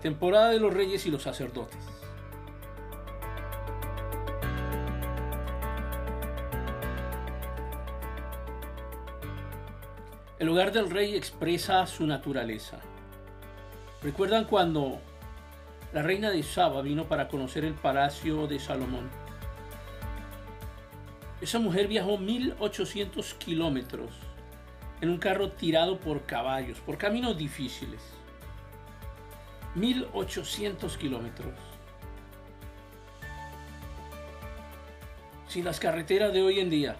temporada de los reyes y los sacerdotes. El hogar del rey expresa su naturaleza. ¿Recuerdan cuando la reina de Saba vino para conocer el palacio de Salomón? Esa mujer viajó 1800 kilómetros en un carro tirado por caballos, por caminos difíciles. 1800 kilómetros. Sin las carreteras de hoy en día.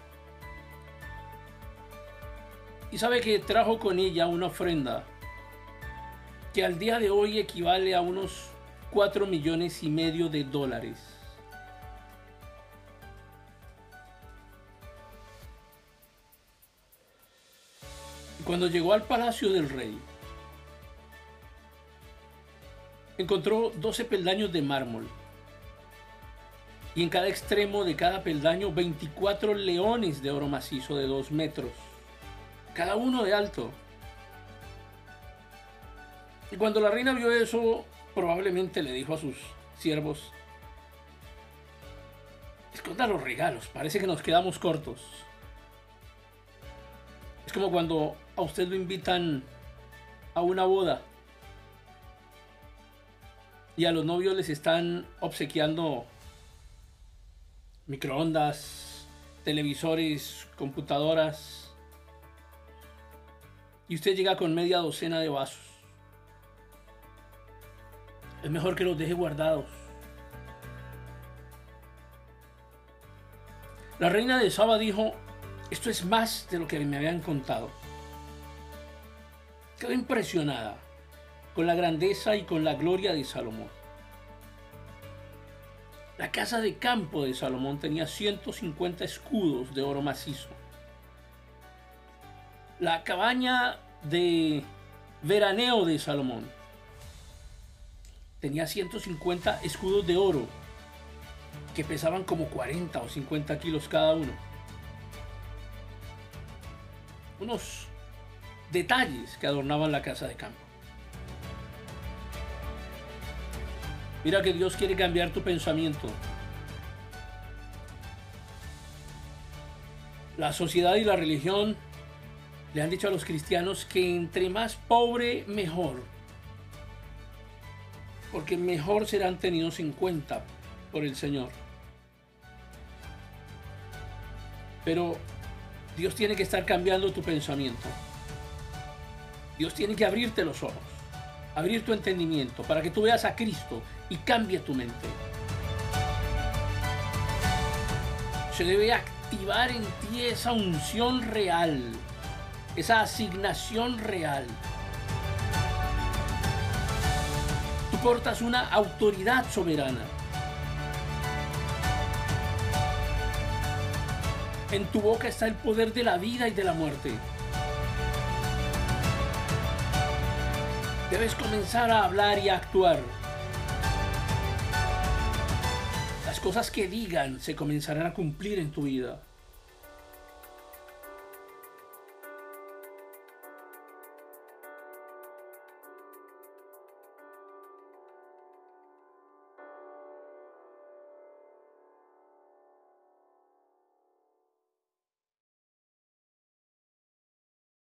Y sabe que trajo con ella una ofrenda que al día de hoy equivale a unos 4 millones y medio de dólares. Cuando llegó al palacio del rey, encontró 12 peldaños de mármol y en cada extremo de cada peldaño 24 leones de oro macizo de 2 metros, cada uno de alto. Y cuando la reina vio eso, probablemente le dijo a sus siervos, esconda los regalos, parece que nos quedamos cortos. Es como cuando a usted lo invitan a una boda y a los novios les están obsequiando microondas, televisores, computadoras y usted llega con media docena de vasos. Es mejor que los deje guardados. La reina de Saba dijo, esto es más de lo que me habían contado. Quedó impresionada con la grandeza y con la gloria de Salomón. La casa de campo de Salomón tenía 150 escudos de oro macizo. La cabaña de veraneo de Salomón tenía 150 escudos de oro que pesaban como 40 o 50 kilos cada uno. Unos detalles que adornaban la casa de campo. Mira que Dios quiere cambiar tu pensamiento. La sociedad y la religión le han dicho a los cristianos que entre más pobre, mejor. Porque mejor serán tenidos en cuenta por el Señor. Pero Dios tiene que estar cambiando tu pensamiento. Dios tiene que abrirte los ojos, abrir tu entendimiento para que tú veas a Cristo y cambie tu mente. Se debe activar en ti esa unción real, esa asignación real. Tú portas una autoridad soberana. En tu boca está el poder de la vida y de la muerte. Debes comenzar a hablar y a actuar. Las cosas que digan se comenzarán a cumplir en tu vida.